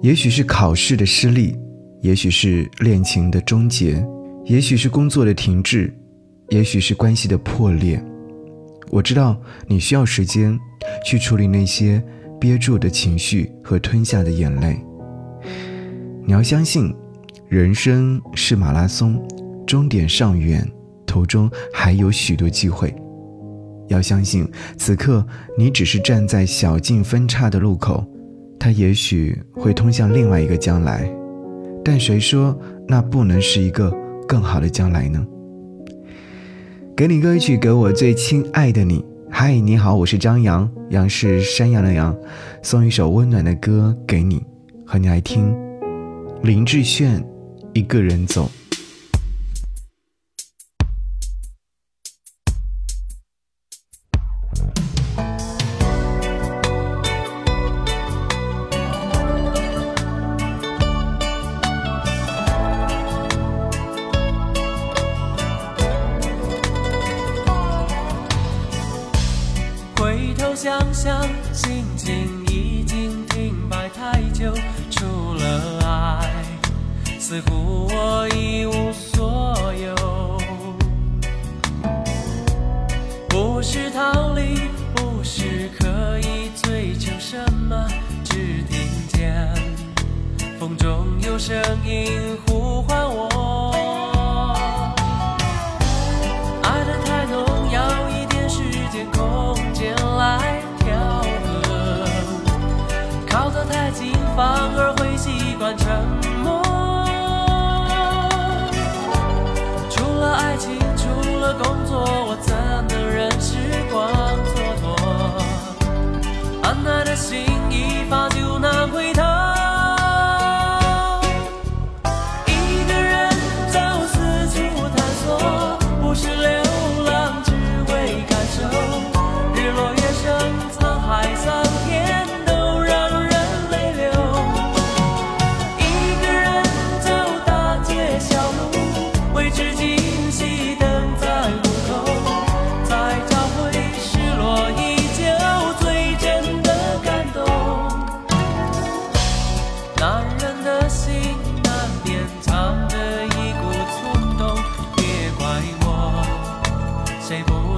也许是考试的失利，也许是恋情的终结，也许是工作的停滞，也许是关系的破裂。我知道你需要时间去处理那些憋住的情绪和吞下的眼泪。你要相信，人生是马拉松，终点尚远，途中还有许多机会。要相信，此刻你只是站在小径分岔的路口，它也许会通向另外一个将来，但谁说那不能是一个更好的将来呢？给你歌曲，给我最亲爱的你。嗨，你好，我是张扬，杨是山羊的羊，送一首温暖的歌给你，和你来听。林志炫，一个人走。想想，心情已经停摆太久。除了爱，似乎我一无所有。不是逃离，不是刻意追求什么，只听见风中有声音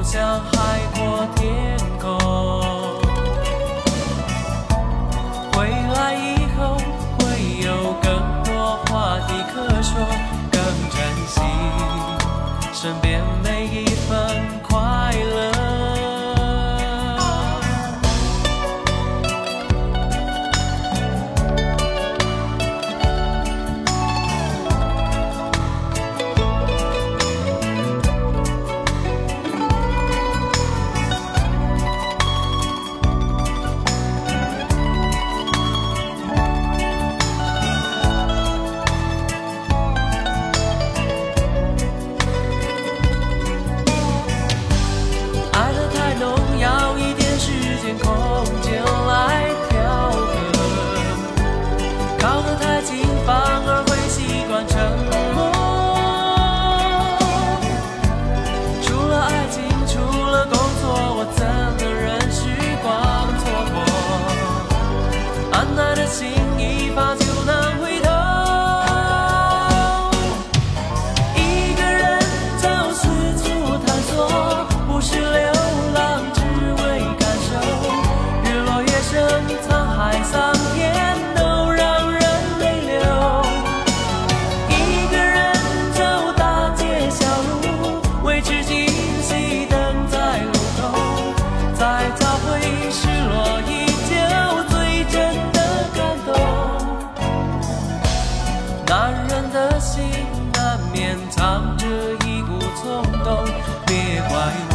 就像海阔天空。心难免藏着一股冲动，别怪我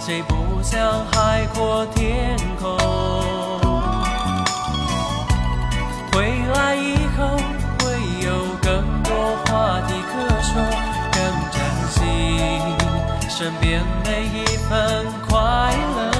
谁不想海阔天空？回来以后会有更多话题可说，更珍惜身边每一份快乐。